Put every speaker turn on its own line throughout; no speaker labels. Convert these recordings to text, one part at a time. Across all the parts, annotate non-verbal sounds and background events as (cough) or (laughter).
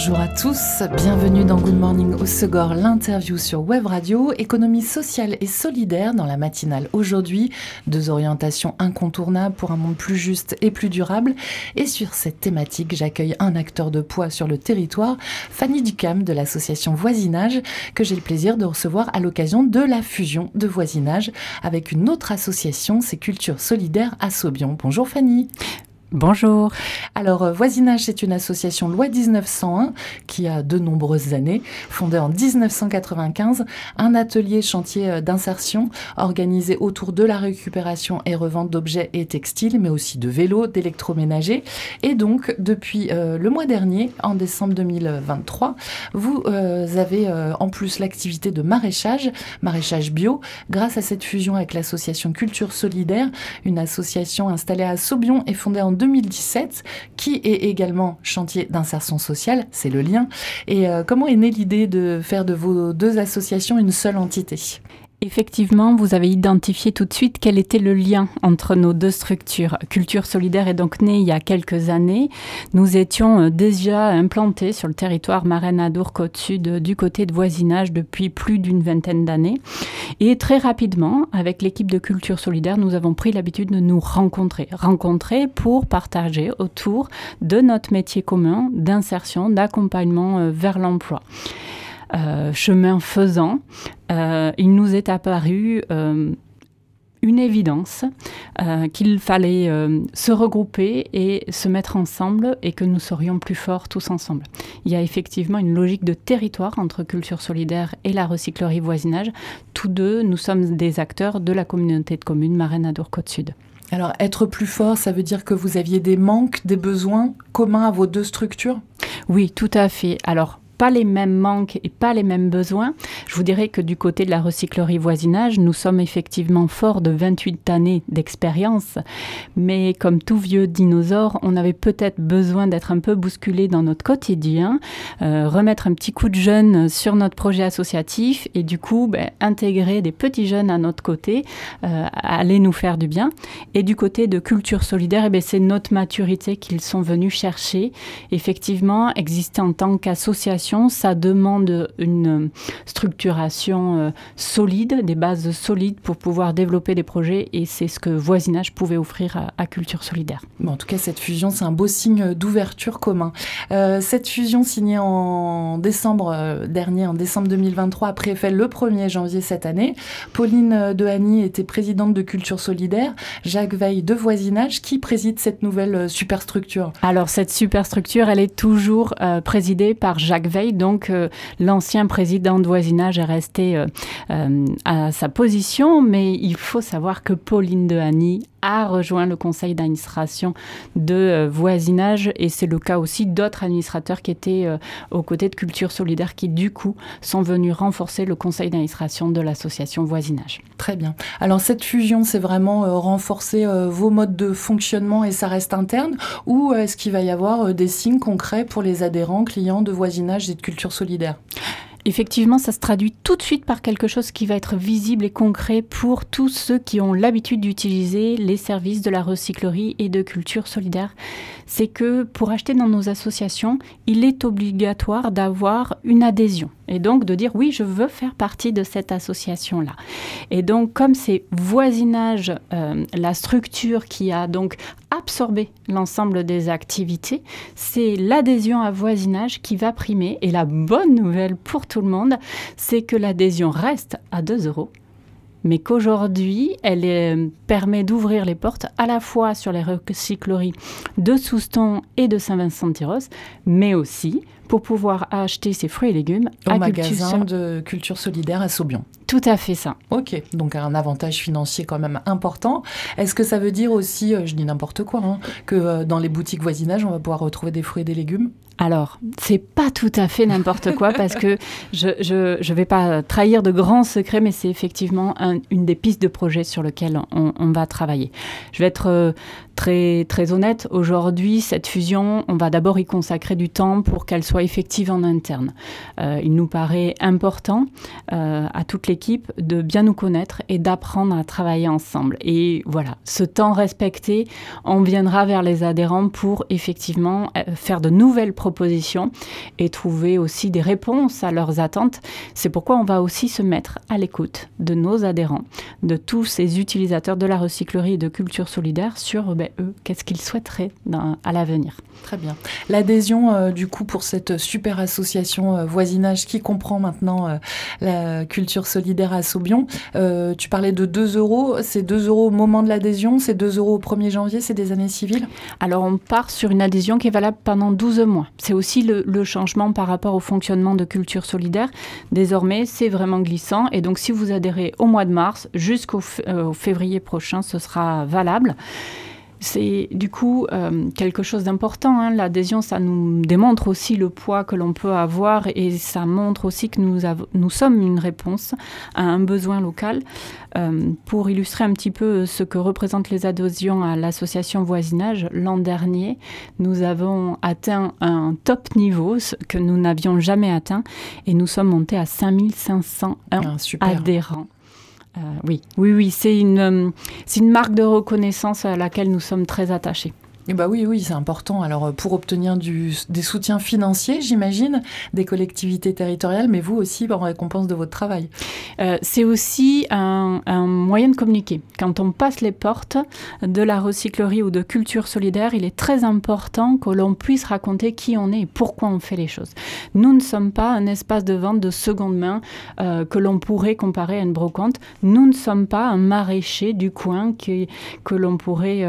Bonjour à tous, bienvenue dans Good Morning au Segor, l'interview sur Web Radio, économie sociale et solidaire dans la matinale aujourd'hui, deux orientations incontournables pour un monde plus juste et plus durable. Et sur cette thématique, j'accueille un acteur de poids sur le territoire, Fanny Ducam de l'association Voisinage, que j'ai le plaisir de recevoir à l'occasion de la fusion de voisinage avec une autre association, c'est Culture Solidaire à Saubion. Bonjour Fanny.
Bonjour.
Alors, euh, Voisinage, c'est une association loi 1901 qui a de nombreuses années, fondée en 1995, un atelier chantier euh, d'insertion organisé autour de la récupération et revente d'objets et textiles, mais aussi de vélos, d'électroménagers. Et donc, depuis euh, le mois dernier, en décembre 2023, vous avez en plus l'activité de maraîchage, maraîchage bio, grâce à cette fusion avec l'association Culture Solidaire, une association installée à Saubion et fondée en 2017, qui est également chantier d'insertion sociale, c'est le lien. Et euh, comment est née l'idée de faire de vos deux associations une seule entité?
Effectivement, vous avez identifié tout de suite quel était le lien entre nos deux structures. Culture solidaire est donc née il y a quelques années. Nous étions euh, déjà implantés sur le territoire Marennes-Adour Côte Sud du côté de voisinage depuis plus d'une vingtaine d'années. Et très rapidement, avec l'équipe de Culture solidaire, nous avons pris l'habitude de nous rencontrer. Rencontrer pour partager autour de notre métier commun d'insertion, d'accompagnement euh, vers l'emploi. Euh, chemin faisant, euh, il nous est apparu euh, une évidence qu'il fallait se regrouper et se mettre ensemble et que nous serions plus forts tous ensemble. Il y a effectivement une logique de territoire entre culture solidaire et la recyclerie voisinage. Tous deux, nous sommes des acteurs de la communauté de communes Marraine Adour Côte Sud.
Alors être plus fort, ça veut dire que vous aviez des manques, des besoins communs à vos deux structures?
Oui, tout à fait. Alors pas les mêmes manques et pas les mêmes besoins. Je vous dirais que du côté de la recyclerie voisinage, nous sommes effectivement forts de 28 années d'expérience, mais comme tout vieux dinosaure, on avait peut-être besoin d'être un peu bousculé dans notre quotidien, euh, remettre un petit coup de jeune sur notre projet associatif et du coup ben, intégrer des petits jeunes à notre côté, euh, aller nous faire du bien. Et du côté de culture solidaire, eh ben, c'est notre maturité qu'ils sont venus chercher. Effectivement, exister en tant qu'association ça demande une structuration euh, solide, des bases solides pour pouvoir développer des projets et c'est ce que Voisinage pouvait offrir à, Culture Solidaire.
en tout cas, cette fusion, c'est un beau signe d'ouverture commun. Euh, cette fusion signée en décembre euh, dernier, en décembre 2023, après fait le 1er janvier cette année. Pauline Dehany était présidente de Culture Solidaire, Jacques Veil de Voisinage. Qui préside cette nouvelle superstructure?
Alors, cette superstructure, elle est toujours présidée par Jacques Donc, euh, l'ancien président de voisinage est resté euh, euh, à sa position, mais il faut savoir que Pauline Dehany a rejoint le conseil d'administration de voisinage et c'est le cas aussi d'autres administrateurs qui étaient aux côtés de Culture Solidaire qui du coup sont venus renforcer le conseil d'administration de l'association voisinage.
Très bien. Alors cette fusion, c'est vraiment renforcer vos modes de fonctionnement et ça reste interne? Ou est-ce qu'il va y avoir des signes concrets pour les adhérents, clients de voisinage de culture solidaire
Effectivement, ça se traduit tout de suite par quelque chose qui va être visible et concret pour tous ceux qui ont l'habitude d'utiliser les services de la recyclerie et de culture solidaire. C'est que pour acheter dans nos associations, il est obligatoire d'avoir une adhésion et donc de dire oui, je veux faire partie de cette association-là. Et donc comme c'est voisinage, euh, la structure qui a donc absorbé l'ensemble des activités, c'est l'adhésion à voisinage qui va primer. Et la bonne nouvelle pour tout le monde, c'est que l'adhésion reste à 2 euros mais qu'aujourd'hui, elle euh, permet d'ouvrir les portes à la fois sur les recycleries de Souston et de Saint-Vincent-de-Tyros, mais aussi pour pouvoir acheter ses fruits et légumes
au à magasin de culture solidaire à Saubion.
Tout à fait ça.
Ok, donc un avantage financier quand même important. Est-ce que ça veut dire aussi, euh, je dis n'importe quoi, hein, que euh, dans les boutiques voisinage, on va pouvoir retrouver des fruits et des légumes?
Alors, c'est pas tout à fait n'importe quoi parce que je, je, vais pas trahir de grands secrets, mais c'est effectivement une des pistes de projet sur lequel on, va travailler. Je vais être euh, très, honnête, aujourd'hui, cette fusion, on va d'abord y consacrer du temps pour qu'elle soit effective en interne. Euh, il nous paraît important euh, à toute l'équipe de bien nous connaître et d'apprendre à travailler ensemble. Et voilà, ce temps respecté, on viendra vers les adhérents pour effectivement euh, faire de nouvelles propositions et trouver aussi des réponses à leurs attentes. C'est pourquoi on va aussi se mettre à l'écoute de nos adhérents, de tous ces utilisateurs de la recyclerie et de culture solidaire sur ben, eux, qu'est-ce qu'ils souhaiteraient à l'avenir.
Très bien. L'adhésion, euh, du coup, pour cette super association euh, voisinage qui comprend maintenant euh, la culture solidaire à Saubion, tu parlais de 2 euros. C'est 2 euros au moment de l'adhésion, c'est 2 euros au 1er janvier, c'est des années civiles?
Alors, on part sur une adhésion qui est valable pendant 12 mois. C'est aussi le, le, changement par rapport au fonctionnement de culture solidaire. Désormais, c'est vraiment glissant. Et donc, si vous adhérez au mois de mars jusqu'au février prochain, ce sera valable. C'est du coup euh, quelque chose d'important. Hein. L'adhésion, ça nous démontre aussi le poids que l'on peut avoir et ça montre aussi que nous, nous sommes une réponse à un besoin local. Euh, pour illustrer un petit peu ce que représentent les adhésions à l'association voisinage, l'an dernier, nous avons atteint un top niveau que nous n'avions jamais atteint et nous sommes montés à 5501 ah, adhérents. Euh, oui, oui, oui, c'est une, euh, c'est une marque de reconnaissance à laquelle nous sommes très attachés.
Eh bah oui, oui, c'est important. Alors, euh, pour obtenir des soutiens financiers, j'imagine, des collectivités territoriales, mais vous aussi en récompense de votre travail.
Euh, c'est aussi un, moyen de communiquer. Quand on passe les portes de la recyclerie ou de culture solidaire, il est très important que l'on puisse raconter qui on est et pourquoi on fait les choses. Nous ne sommes pas un espace de vente de seconde main euh, que l'on pourrait comparer à une brocante. Nous ne sommes pas un maraîcher du coin qui, que l'on pourrait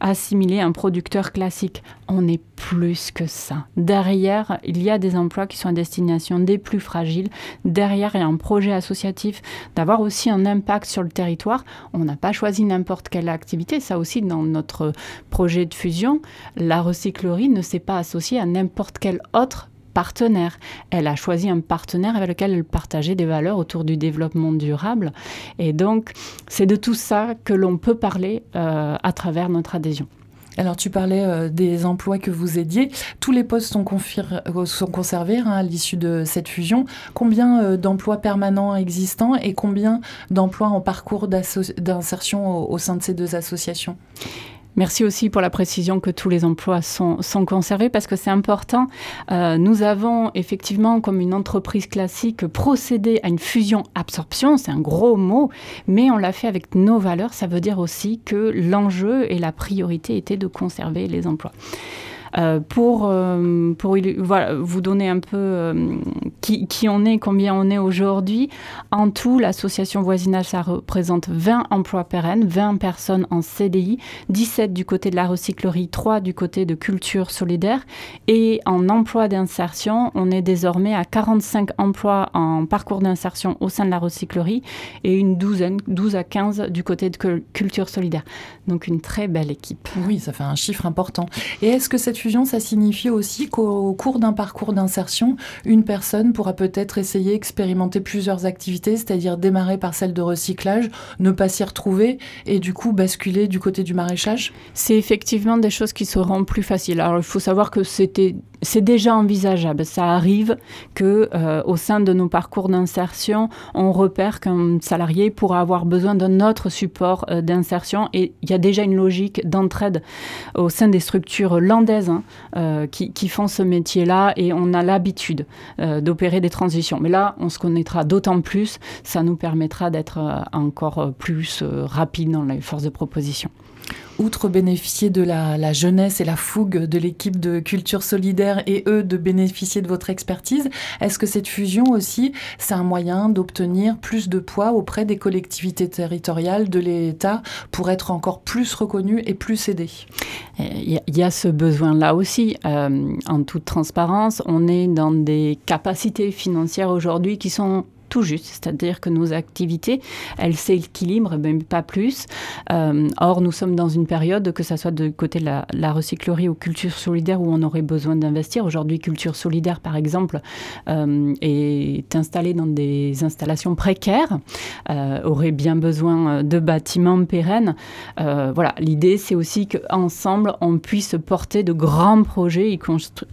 assimiler à un produit classique. On est plus que ça. Derrière, il y a des emplois qui sont à destination des plus fragiles. Derrière, il y a un projet associatif d'avoir aussi un impact sur le territoire. On n'a pas choisi n'importe quelle activité. Ça aussi, dans notre projet de fusion, la recyclerie ne s'est pas associée à n'importe quel autre partenaire. Elle a choisi un partenaire avec lequel elle partageait des valeurs autour du développement durable. Et donc, c'est de tout ça que l'on peut parler euh, à travers notre adhésion.
Alors tu parlais euh, des emplois que vous aidiez. Tous les postes sont, euh, conservés hein, à l'issue de cette fusion. Combien euh, d'emplois permanents existants et combien d'emplois en parcours d'insertion au sein de ces deux associations?
Merci aussi pour la précision que tous les emplois sont, conservés parce que c'est important. Euh, nous avons effectivement, comme une entreprise classique, procédé à une fusion-absorption. C'est un gros mot, mais on l'a fait avec nos valeurs. Ça veut dire aussi que l'enjeu et la priorité était de conserver les emplois. Euh, pour, euh, pour vous donner un peu qui, on est, combien on est aujourd'hui, en tout, l'association voisinage, ça représente 20 emplois pérennes, 20 personnes en CDI, 17 du côté de la recyclerie, 3 du côté de culture solidaire. Et en emploi d'insertion, on est désormais à 45 emplois en parcours d'insertion au sein de la recyclerie et une douzaine, 12 à 15 du côté de culture solidaire. Donc une très belle équipe.
Oui, ça fait un chiffre important. Et est-ce que cette fusion, ça signifie aussi qu'au cours d'un parcours d'insertion, une personne pourra peut-être essayer, expérimenter plusieurs activités, c'est-à-dire démarrer par celle de recyclage, ne pas s'y retrouver et du coup basculer du côté du maraîchage?
C'est effectivement des choses qui seront plus faciles. Alors il faut savoir que c'était c'est déjà envisageable. Ça arrive que euh, au sein de nos parcours d'insertion, on repère qu'un salarié pourra avoir besoin d'un autre support euh, d'insertion et il y a déjà une logique d'entraide au sein des structures landaises hein, euh, qui, qui, font ce métier-là et on a l'habitude des transitions. Mais là, on se connaîtra d'autant plus, ça nous permettra d'être encore plus rapide dans les forces de proposition
outre bénéficier de la, jeunesse et la fougue de l'équipe de culture solidaire et eux de bénéficier de votre expertise, est-ce que cette fusion aussi, c'est un moyen d'obtenir plus de poids auprès des collectivités territoriales, de l'État, pour être encore plus reconnus et plus aidés
Il y a ce besoin-là aussi. Euh, en toute transparence, on est dans des capacités financières aujourd'hui qui sont tout juste, c'est-à-dire que nos activités, elles s'équilibrent, même pas plus. Euh, or, nous sommes dans une période, que ce soit de côté de la, recyclerie ou culture solidaire, où on aurait besoin d'investir. Aujourd'hui, culture solidaire, par exemple, euh, est installée dans des installations précaires, euh, aurait bien besoin de bâtiments pérennes. voilà, l'idée, c'est aussi qu'ensemble, on puisse porter de grands projets,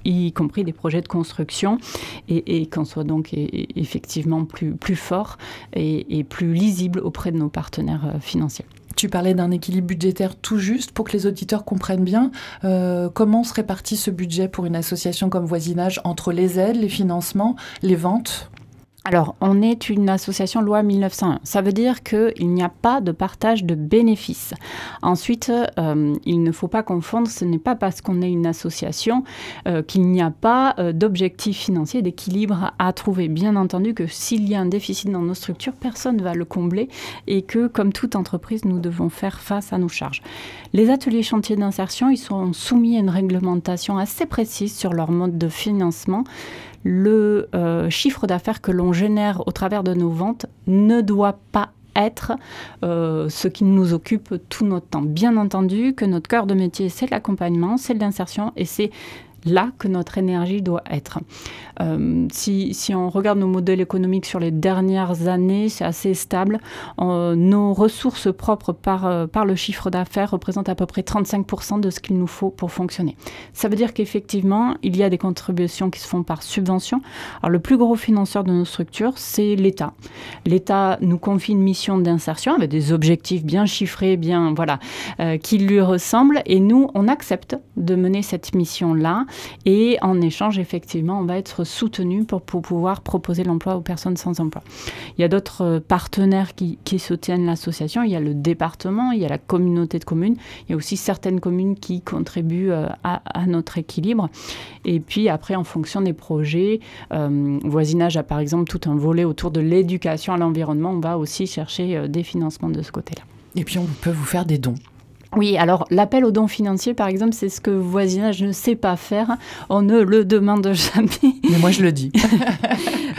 y, compris des projets de construction, et, qu'on soit donc effectivement plus, plus fort et, plus lisible auprès de nos partenaires euh, financiers.
Tu parlais d'un équilibre budgétaire tout juste pour que les auditeurs comprennent bien euh, comment se répartit ce budget pour une association comme Voisinage entre les aides, les financements, les ventes?
Alors, on est une association loi 1901. Ça veut dire qu'il n'y a pas de partage de bénéfices. Ensuite, euh, il ne faut pas confondre, ce n'est pas parce qu'on est une association euh, qu'il n'y a pas euh, d'objectif financier, d'équilibre à trouver. Bien entendu que s'il y a un déficit dans nos structures, personne ne va le combler et que, comme toute entreprise, nous devons faire face à nos charges. Les ateliers chantiers d'insertion, ils sont soumis à une réglementation assez précise sur leur mode de financement le euh, chiffre d'affaires que l'on génère au travers de nos ventes ne doit pas être euh, ce qui nous occupe tout notre temps. Bien entendu que notre cœur de métier, c'est l'accompagnement, c'est l'insertion et c'est là que notre énergie doit être. Euh, si, on regarde nos modèles économiques sur les dernières années, c'est assez stable. Euh, nos ressources propres par, euh, par le chiffre d'affaires représentent à peu près 35% de ce qu'il nous faut pour fonctionner. Ça veut dire qu'effectivement, il y a des contributions qui se font par subvention. Alors le plus gros financeur de nos structures, c'est l'État. L'État nous confie une mission d'insertion avec des objectifs bien chiffrés, bien voilà, qui lui ressemblent, et nous, on accepte de mener cette mission-là et en échange, effectivement, on va être soutenu pour, pouvoir proposer l'emploi aux personnes sans emploi. Il y a d'autres euh, partenaires qui, soutiennent l'association. Il y a le département, il y a la communauté de communes. Il y a aussi certaines communes qui contribuent euh, à, notre équilibre. Et puis après, en fonction des projets, euh, voisinage a par exemple tout un volet autour de l'éducation à l'environnement. On va aussi chercher des financements de ce côté-là.
Et puis on peut vous faire des dons.
Oui, alors l'appel aux dons financiers, par exemple, c'est ce que voisinage ne sait pas faire. On ne le demande jamais.
Mais moi, je le dis. (laughs)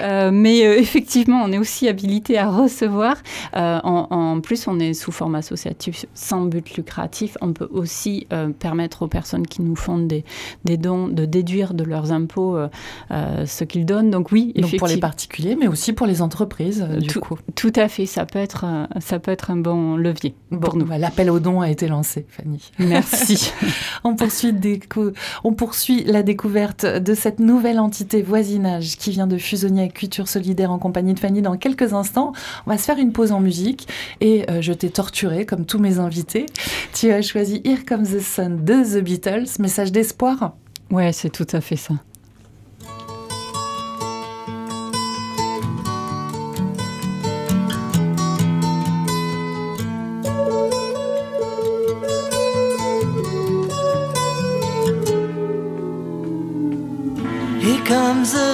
Euh, mais euh, effectivement, on est aussi habilité à recevoir. Euh, en, plus, on est sous forme associatif sans but lucratif. On peut aussi permettre aux personnes qui nous font des, des dons de déduire de leurs impôts ce qu'ils donnent. Donc oui,
Donc pour les particuliers, mais aussi pour les entreprises, du
tout,
coup.
Tout à fait, ça peut être, ça peut être un bon levier pour nous.
Bah, l'appel aux dons a été lancé, Fanny.
Merci. (laughs)
on, poursuit on poursuit la découverte de cette nouvelle entité voisinage qui vient de fusionner Culture Solidaire en compagnie de Fanny dans quelques instants. On va se faire une pause en musique et euh, je t'ai torturé comme tous mes invités. Tu as choisi Here Comes the Sun de The Beatles, message d'espoir.
Ouais, c'est tout à fait ça.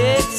It's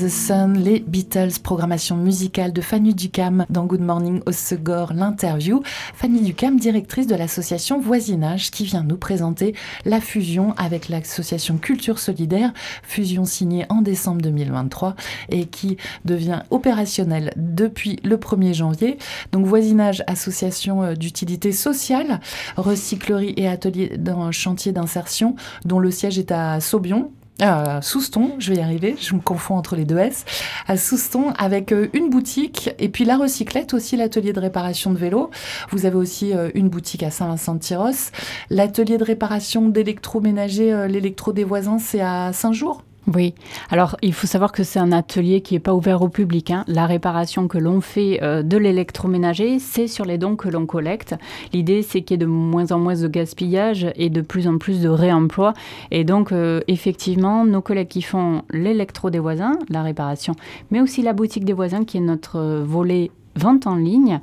the Sun, les Beatles, programmation musicale de Fanny Ducam dans Good Morning au Segor, l'interview. Fanny Ducam, directrice de l'association Voisinage, qui vient nous présenter la fusion avec l'association Culture Solidaire, fusion signée en décembre 2023 et qui devient opérationnelle depuis le 1er janvier. Donc Voisinage, association euh, d'utilité sociale, recyclerie et atelier dans chantier d'insertion, dont le siège est à Saubion, à Souston, je vais y arriver, je me confonds entre les deux S, à Souston avec euh, une boutique et puis la recyclette aussi, l'atelier de réparation de vélo. Vous avez aussi euh, une boutique à Saint-Vincent-de-Tyros. L'atelier de réparation d'électroménager, euh, l'électro des voisins, c'est à Saint-Jour
oui, alors il faut savoir que c'est un atelier qui n'est pas ouvert au public. Hein. La réparation que l'on fait euh, de l'électroménager, c'est sur les dons que l'on collecte. L'idée, c'est qu'il y ait de moins en moins de gaspillage et de plus en plus de réemploi. Et donc, euh, effectivement, nos collègues qui font l'électro des voisins, la réparation, mais aussi la boutique des voisins, qui est notre euh, volet vente en ligne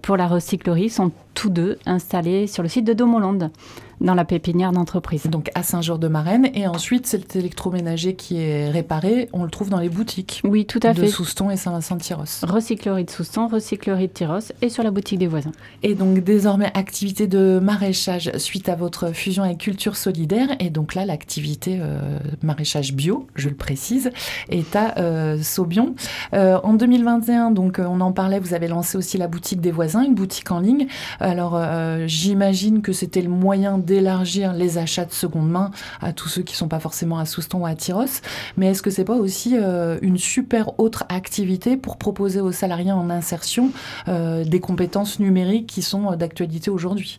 pour la recyclerie, sont tous deux installés sur le site de Domolande dans la pépinière d'entreprise.
Donc à Saint-Georges-de-Marenne. Et ensuite, cet électroménager qui est réparé, on le trouve dans les boutiques.
Oui, tout à
de
fait.
De Souston et Saint-Vincent-de-Tyros.
Recyclerie de Souston, recyclerie de Tyros et sur la boutique des voisins.
Et donc désormais, activité de maraîchage suite à votre fusion avec Culture Solidaire. Et donc là, l'activité euh, maraîchage bio, je le précise, est à euh, Saubion. Euh, en 2021, donc on en parlait, vous avez lancé aussi la boutique des voisins, une boutique en ligne. Alors j'imagine que c'était le moyen d'élargir les achats de seconde main à tous ceux qui sont pas forcément à Souston ou à Tyros. Mais est-ce que c'est pas aussi euh, une super autre activité pour proposer aux salariés en insertion euh, des compétences numériques qui sont euh, d'actualité aujourd'hui?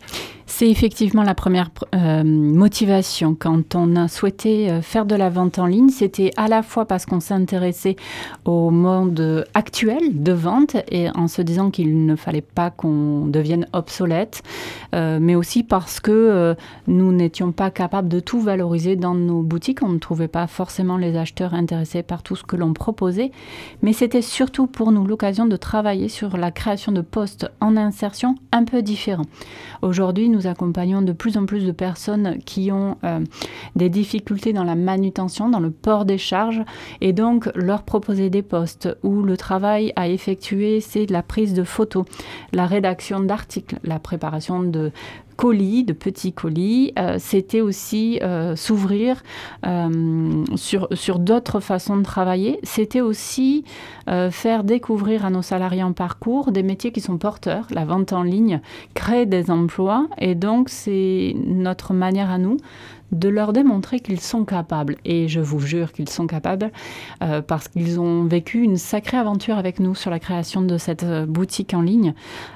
C'est effectivement la première euh, motivation quand on a souhaité euh, faire de la vente en ligne. C'était à la fois parce qu'on s'intéressait au monde actuel de vente et en se disant qu'il ne fallait pas qu'on devienne obsolète, euh, mais aussi parce que nous n'étions pas capables de tout valoriser dans nos boutiques. On ne trouvait pas forcément les acheteurs intéressés par tout ce que l'on proposait, mais c'était surtout pour nous l'occasion de travailler sur la création de postes en insertion un peu différents. Aujourd'hui, nous accompagnons de plus en plus de personnes qui ont euh, des difficultés dans la manutention, dans le port des charges, et donc leur proposer des postes où le travail à effectuer, c'est la prise de photos, la rédaction d'articles, la préparation de colis, de petits colis, euh, c'était aussi euh, s'ouvrir euh, sur, sur d'autres façons de travailler. C'était aussi faire découvrir à nos salariés en parcours des métiers qui sont porteurs. La vente en ligne crée des emplois et donc c'est notre manière à nous de leur démontrer qu'ils sont capables. Et je vous jure qu'ils sont capables euh, parce qu'ils ont vécu une sacrée aventure avec nous sur la création de cette euh, boutique en ligne.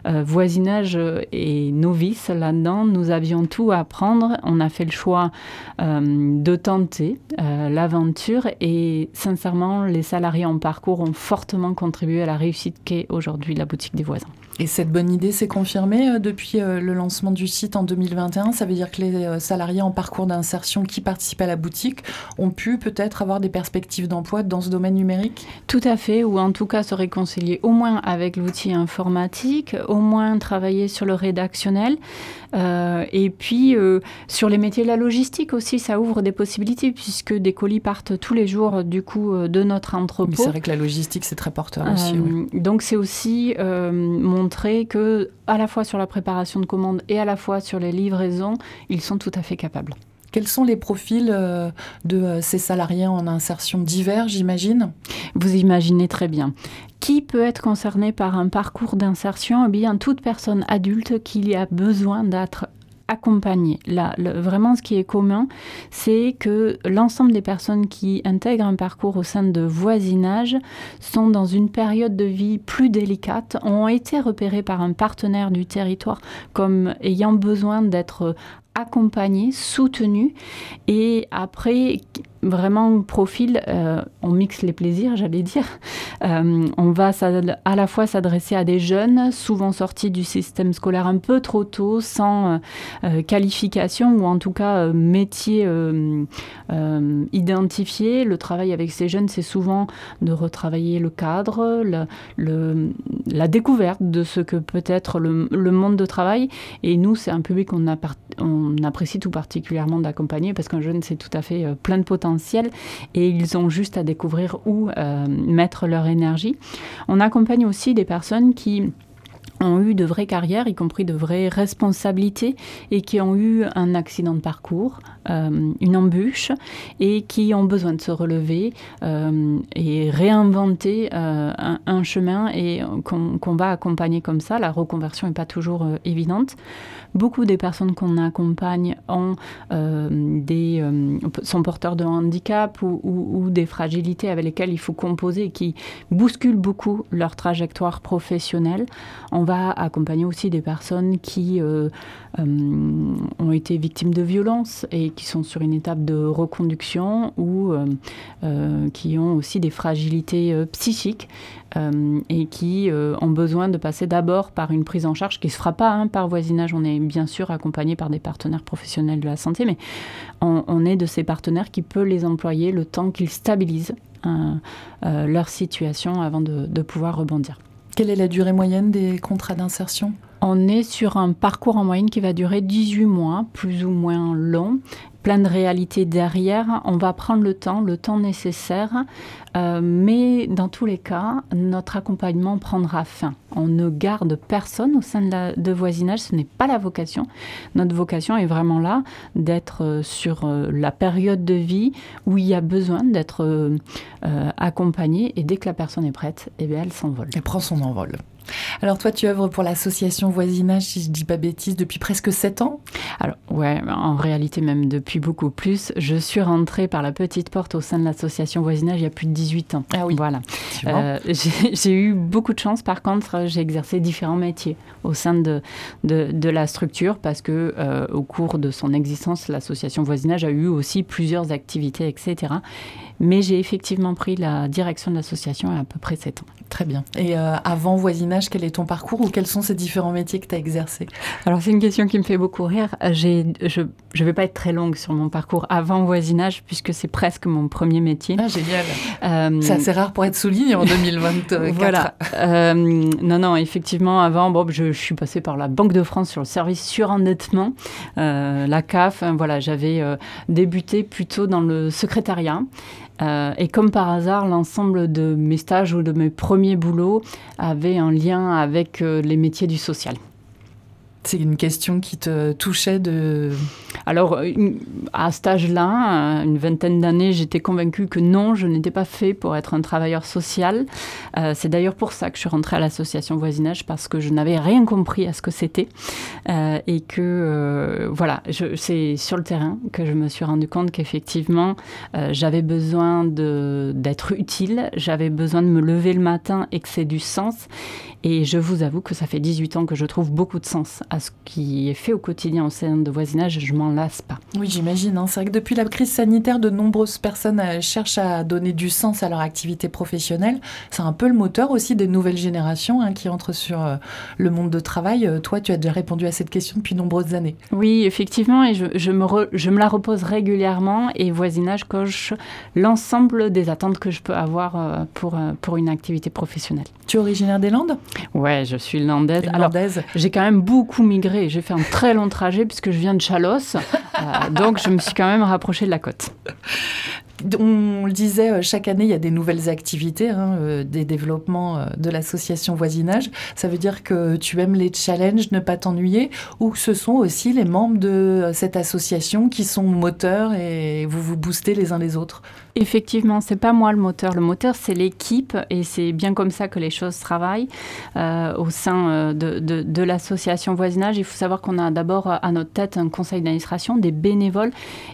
Euh, voisinage et novice là-dedans, nous avions tout à apprendre. On a fait le choix de tenter l'aventure et sincèrement, les salariés en parcours ont fortement contribué à la réussite qu'est aujourd'hui la boutique des voisins.
Et cette bonne idée s'est confirmée depuis le lancement du site en 2021. Ça veut dire que les salariés en parcours d'un insertion qui participent à la boutique ont pu peut-être avoir des perspectives d'emploi dans ce domaine numérique?
Tout à fait, ou en tout cas se réconcilier au moins avec l'outil informatique, au moins travailler sur le rédactionnel. Euh, et puis euh, sur les métiers de la logistique aussi, ça ouvre des possibilités puisque des colis partent tous les jours du coup euh, de notre entrepôt.
c'est vrai que la logistique c'est très porteur aussi.
Donc c'est aussi montrer que à la fois sur la préparation de commandes et à la fois sur les livraisons, ils sont tout à fait capables.
Quels sont les profils euh, de euh, ces salariés en insertion divers, j'imagine?
Vous imaginez très bien. Qui peut être concerné par un parcours d'insertion Eh bien, toute personne adulte qui a besoin d'être accompagnée? Là, vraiment, ce qui est commun, c'est que l'ensemble des personnes qui intègrent un parcours au sein de voisinage sont dans une période de vie plus délicate, ont été repérées par un partenaire du territoire comme ayant besoin d'être accompagné, soutenu et après vraiment profil, euh, on mixe les plaisirs, j'allais dire. Euh, on va à la fois s'adresser à des jeunes, souvent sortis du système scolaire un peu trop tôt, sans euh, qualification ou en tout cas métier identifié. Le travail avec ces jeunes, c'est souvent de retravailler le cadre, la découverte de ce que peut être le, monde de travail. Et nous, c'est un public qu'on on apprécie tout particulièrement d'accompagner parce qu'un jeune, c'est tout à fait plein de potentiel et ils ont juste à découvrir où mettre leur énergie. On accompagne aussi des personnes qui ont eu de vraies carrières, y compris de vraies responsabilités, et qui ont eu un accident de parcours, euh, une embûche, et qui ont besoin de se relever euh, et réinventer euh, un, chemin et qu'on va accompagner comme ça. La reconversion n'est pas toujours évidente. Beaucoup des personnes qu'on accompagne ont, des, sont porteurs de handicap ou, des fragilités avec lesquelles il faut composer et qui bousculent beaucoup leur trajectoire professionnelle. On va accompagner aussi des personnes qui euh, euh, ont été victimes de violences et qui sont sur une étape de reconduction ou euh, qui ont aussi des fragilités psychiques et qui ont besoin de passer d'abord par une prise en charge qui ne se fera pas hein, par voisinage. On est bien sûr accompagné par des partenaires professionnels de la santé, mais on, est de ces partenaires qui peuvent les employer le temps qu'ils stabilisent leur situation avant de pouvoir rebondir.
Quelle est la durée moyenne des contrats d'insertion?
On est sur un parcours en moyenne qui va durer 18 mois, plus ou moins long, plein de réalités derrière. On va prendre le temps, le temps nécessaire, euh, mais dans tous les cas, notre accompagnement prendra fin. On ne garde personne au sein de, voisinage, ce n'est pas la vocation. Notre vocation est vraiment là d'être euh, sur euh, la période de vie où il y a besoin d'être accompagné et dès que la personne est prête, eh bien, elle s'envole.
Elle prend son envol. Alors toi, tu œuvres pour l'association Voisinage, si je dis pas bêtise, depuis presque 7 ans?
Alors ouais, en réalité même depuis beaucoup plus. Je suis rentrée par la petite porte au sein de l'association Voisinage il y a plus de 18 ans.
Ah oui.
Voilà. Euh, (laughs) j'ai eu beaucoup de chance. Par contre, j'ai exercé différents métiers au sein de, de, la structure parce que euh, au cours de son existence, l'association Voisinage a eu aussi plusieurs activités, etc. Mais j'ai effectivement pris la direction de l'association à à peu près 7 ans.
Très bien. Et euh, avant voisinage, quel est ton parcours ou quels sont ces différents métiers que tu as exercés?
Alors c'est une question qui me fait beaucoup rire. Je ne vais pas être très longue sur mon parcours avant voisinage puisque c'est presque mon premier métier.
Ah génial. Euh, c'est assez rare pour être souligné en 2024. (laughs)
voilà. Euh, non, non, effectivement, avant, bon, je, suis passée par la Banque de France sur le service surendettement, la CAF. Voilà, j'avais débuté plutôt dans le secrétariat. Euh, et comme par hasard, l'ensemble de mes stages ou de mes premiers boulots avaient un lien avec euh, les métiers du social.
C'est une question qui te touchait de...
Alors, à cet âge-là, une vingtaine d'années, j'étais convaincue que non, je n'étais pas fait pour être un travailleur social. Euh, c'est d'ailleurs pour ça que je suis rentrée à l'association voisinage, parce que je n'avais rien compris à ce que c'était. Euh, et que, euh, voilà, c'est sur le terrain que je me suis rendu compte qu'effectivement, j'avais besoin d'être utile, j'avais besoin de me lever le matin et que c'est du sens. Et je vous avoue que ça fait 18 ans que je trouve beaucoup de sens à ce qui est fait au quotidien au sein de voisinage. Je m'en lasse pas.
Oui, j'imagine. Hein. C'est vrai que depuis la crise sanitaire, de nombreuses personnes euh, cherchent à donner du sens à leur activité professionnelle. C'est un peu le moteur aussi des nouvelles générations hein, qui entrent sur euh, le monde de travail. Euh, toi, tu as déjà répondu à cette question depuis nombreuses années.
Oui, effectivement. Et je, je me, je me la repose régulièrement. Et voisinage coche l'ensemble des attentes que je peux avoir pour, pour une activité professionnelle.
Tu es originaire des Landes?
Ouais, je suis landaise. Alors, j'ai quand même beaucoup migré. J'ai fait un très long trajet puisque je viens de Chalos. Euh, donc, je me suis quand même rapprochée de la côte.
On le disait, euh, chaque année, il y a des nouvelles activités, hein, euh, des développements de l'association voisinage. Ça veut dire que tu aimes les challenges, ne pas t'ennuyer, ou ce sont aussi les membres de cette association qui sont moteurs et vous vous boostez les uns les autres?
Effectivement, c'est pas moi le moteur. Le moteur, c'est l'équipe et c'est bien comme ça que les choses travaillent euh, au sein euh, de, l'association voisinage. Il faut savoir qu'on a d'abord à notre tête un conseil d'administration, des bénévoles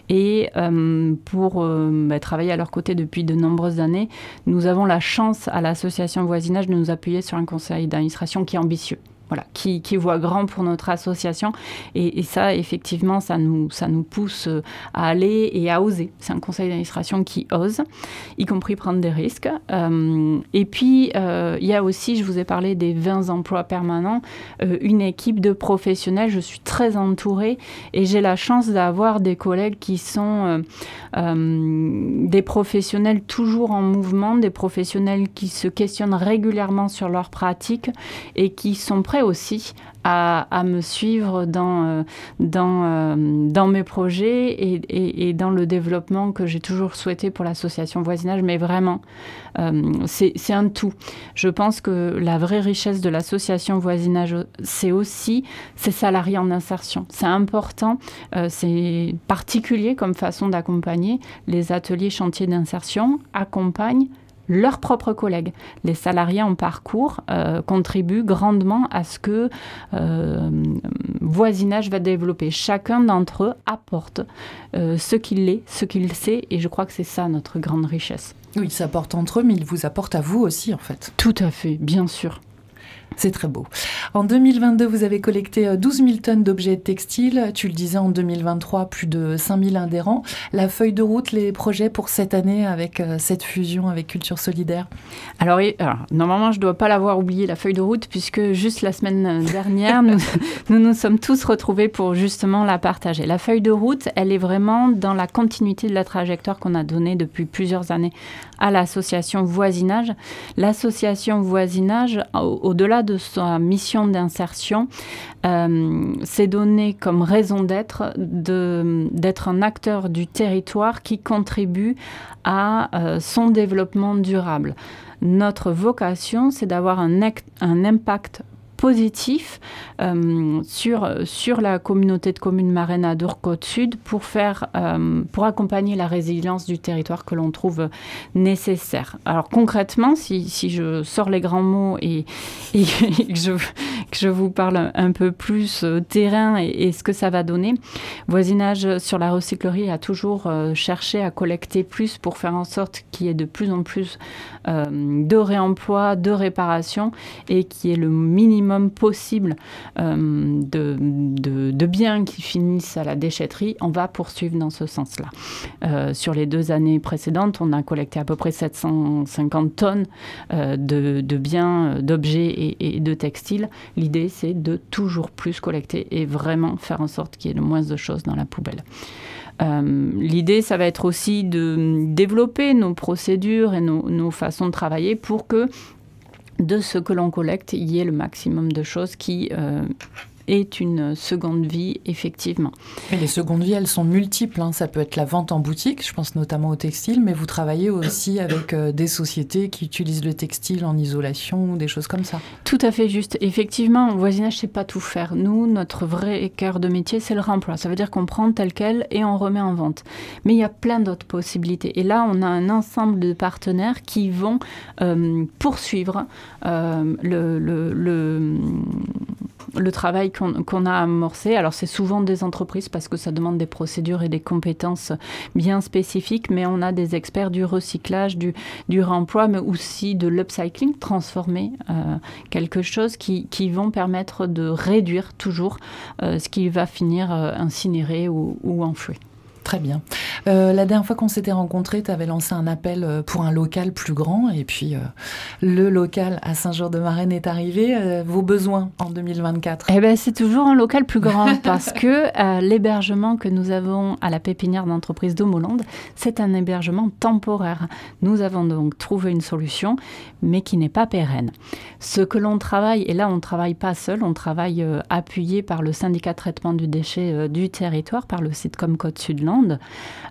et euh, pour bah, travailler à leur côté depuis de nombreuses années, nous avons la chance à l'association voisinage de nous appuyer sur un conseil d'administration qui est ambitieux voilà, qui, voit grand pour notre association. Et, ça, effectivement, ça nous, ça nous pousse euh, à aller et à oser. C'est un conseil d'administration qui ose, y compris prendre des risques. Euh, et puis, euh, il y a aussi, je vous ai parlé des 20 emplois permanents, une équipe de professionnels. Je suis très entourée et j'ai la chance d'avoir des collègues qui sont des professionnels toujours en mouvement, des professionnels qui se questionnent régulièrement sur leur pratique et qui sont prêts aussi à, me suivre dans, euh, euh, dans mes projets et, et, dans le développement que j'ai toujours souhaité pour l'association voisinage, mais vraiment, euh, c'est un tout. Je pense que la vraie richesse de l'association voisinage, c'est aussi ses salariés en insertion. C'est important, c'est particulier comme façon d'accompagner. Les ateliers chantiers d'insertion accompagnent leurs propres collègues. Les salariés en parcours euh, contribuent grandement à ce que euh, voisinage va développer. Chacun d'entre eux apporte euh, ce qu'il est, ce qu'il sait, et je crois que c'est ça notre grande richesse.
Oui, ils s'apportent entre eux, mais ils vous apportent à vous aussi, en fait.
Tout à fait, bien sûr.
C'est très beau. En 2022, vous avez collecté 12 euh, 000 tonnes d'objets textiles. Tu le disais, en 2023, plus de 5 000 adhérents. La feuille de route, les projets pour cette année avec euh, cette fusion avec Culture Solidaire?
Alors, normalement, je ne dois pas l'avoir oublié, la feuille de route, puisque juste la semaine dernière, (laughs) nous, nous sommes tous retrouvés pour justement la partager. La feuille de route, elle est vraiment dans la continuité de la trajectoire qu'on a donnée depuis plusieurs années à l'association Voisinage. L'association Voisinage, au-delà de sa mission d'insertion, euh, s'est donné comme raison d'être d'être un acteur du territoire qui contribue à euh, son développement durable. Notre vocation, c'est d'avoir un, un impact positif euh, sur, sur la communauté de communes marraines à Dourcote Sud pour, faire, euh, pour accompagner la résilience du territoire que l'on trouve nécessaire. Alors concrètement, si, si, je sors les grands mots et, (laughs) et que, je, que, je, vous parle un peu plus euh, terrain et, ce que ça va donner, Voisinage sur la recyclerie a toujours cherché à collecter plus pour faire en sorte qu'il y ait de plus en plus de réemploi, de réparation et qu'il y ait le minimum possible euh, de, biens qui finissent à la déchetterie, on va poursuivre dans ce sens-là. Euh, sur les deux années précédentes, on a collecté à peu près 750 tonnes euh, de, biens, d'objets et, et, de textiles. L'idée, c'est de toujours plus collecter et vraiment faire en sorte qu'il y ait le moins de choses dans la poubelle. L'idée, ça va être aussi de développer nos procédures et nos, nos, façons de travailler pour que de ce que l'on collecte, il y ait le maximum de choses qui euh, est une seconde vie, effectivement.
les secondes vies, elles sont multiples. Hein. Ça peut être la vente en boutique, je pense notamment au textile, mais vous travaillez aussi avec euh, des sociétés qui utilisent le textile en isolation ou des choses comme ça.
Tout à fait juste. Effectivement, au voisinage, c'est pas tout faire. Nous, notre vrai cœur de métier, c'est le remploi. Ça veut dire qu'on prend tel quel et on remet en vente. Mais il y a plein d'autres possibilités. Et là, on a un ensemble de partenaires qui vont euh, poursuivre euh, le, le, le le travail qu'on a amorcé. Alors c'est souvent des entreprises parce que ça demande des procédures et des compétences bien spécifiques, mais on a des experts du recyclage, du, du mais aussi de l'upcycling, transformer euh, quelque chose qui, qui, vont permettre de réduire toujours euh, ce qui va finir euh, incinéré ou, ou enfoui.
Très bien. Euh, la dernière fois qu'on s'était rencontrés, tu avais lancé un appel euh, pour un local plus grand et puis euh, le local à Saint-Jean-de-Marraine est arrivé. vos besoins en 2024
Eh ben, c'est toujours un local plus grand (laughs) parce que l'hébergement que nous avons à la pépinière d'entreprise d'Homolande, c'est un hébergement temporaire. Nous avons donc trouvé une solution, mais qui n'est pas pérenne. Ce que l'on travaille, et là on ne travaille pas seul, on travaille appuyé par le syndicat de traitement du déchet du territoire, par le site comme Côte Sud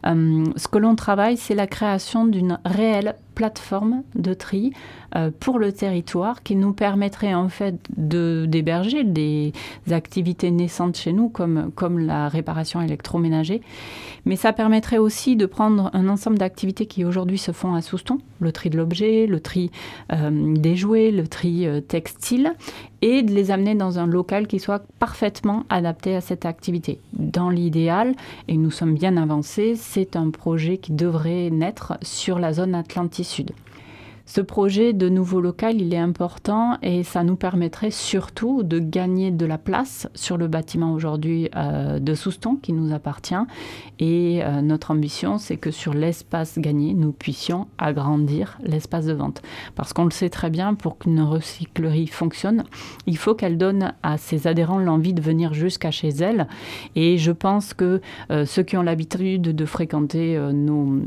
euh, ce que l'on travaille, c'est la création d'une réelle plateforme de tri euh, pour le territoire qui nous permettrait en fait d'héberger des activités naissantes chez nous comme, comme la réparation électroménager. Mais ça permettrait aussi de prendre un ensemble d'activités qui aujourd'hui se font à Souston, le tri de l'objet, le tri euh, des jouets, le tri euh, textile, et de les amener dans un local qui soit parfaitement adapté à cette activité. Dans l'idéal, et nous sommes bien avancés, c'est un projet qui devrait naître sur la zone Atlantique Sud. Ce projet de nouveau local, il est important et ça nous permettrait surtout de gagner de la place sur le bâtiment aujourd'hui euh, de Souston qui nous appartient. Et euh, notre ambition, c'est que sur l'espace gagné, nous puissions agrandir l'espace de vente. Parce qu'on le sait très bien, pour qu'une recyclerie fonctionne, il faut qu'elle donne à ses adhérents l'envie de venir jusqu'à chez elle. Et je pense que euh, ceux qui ont l'habitude de fréquenter nos,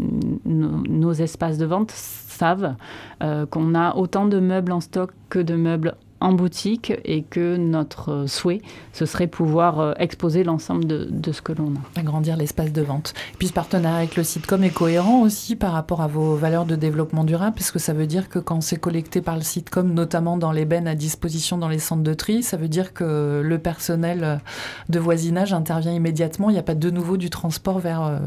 nos espaces de vente savent euh, qu'on a autant de meubles en stock que de meubles en boutique et que notre souhait, ce serait pouvoir exposer l'ensemble de, ce que l'on a.
Agrandir l'espace de vente. Puis ce partenariat avec le sitcom est cohérent aussi par rapport à vos valeurs de développement durable, puisque ça veut dire que quand c'est collecté par le sitcom, notamment dans les bennes à disposition dans les centres de tri, ça veut dire que le personnel de voisinage intervient immédiatement. Il n'y a pas de nouveau du transport vers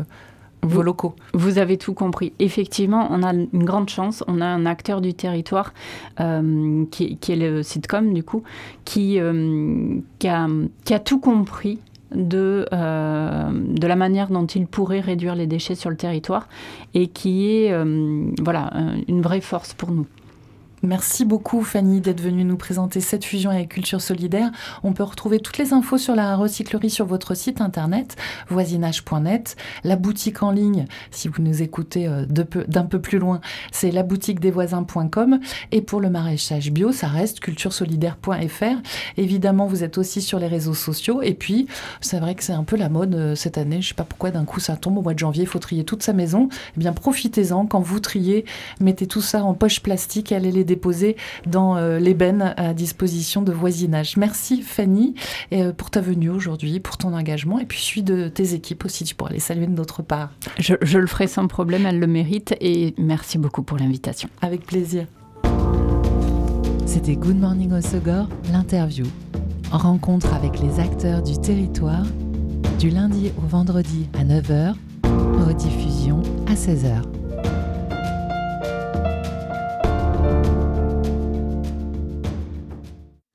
vos locaux.
Vous avez tout compris. Effectivement, on a une grande chance. On a un acteur du territoire euh, qui, est le sitcom, du coup, qui, euh, qui, a, tout compris de, euh, de la manière dont il pourrait réduire les déchets sur le territoire et qui est voilà, une vraie force pour nous.
Merci beaucoup Fanny d'être venue nous présenter cette fusion avec Culture Solidaire. On peut retrouver toutes les infos sur la recyclerie sur votre site internet voisinage.net. La boutique en ligne, si vous nous écoutez euh, d'un peu, plus loin, c'est la boutique des voisins.com. Et pour le maraîchage bio, ça reste culturesolidaire.fr. Évidemment, vous êtes aussi sur les réseaux sociaux. Et puis, c'est vrai que c'est un peu la mode euh, cette année. Je ne sais pas pourquoi d'un coup ça tombe au mois de janvier, il faut trier toute sa maison. Eh bien, profitez-en. Quand vous triez, mettez tout ça en poche plastique allez les déposé dans euh, l'ébène à disposition de voisinage. Merci Fanny euh, pour ta venue aujourd'hui, pour ton engagement et puis suis de tes équipes aussi. Tu pourras les saluer de notre part.
Je, je le ferai sans problème, elle le mérite et merci beaucoup pour l'invitation.
Avec plaisir.
C'était Good Morning Osogor, l'interview. Rencontre avec les acteurs du territoire, du lundi au vendredi à 9h, rediffusion à 16h.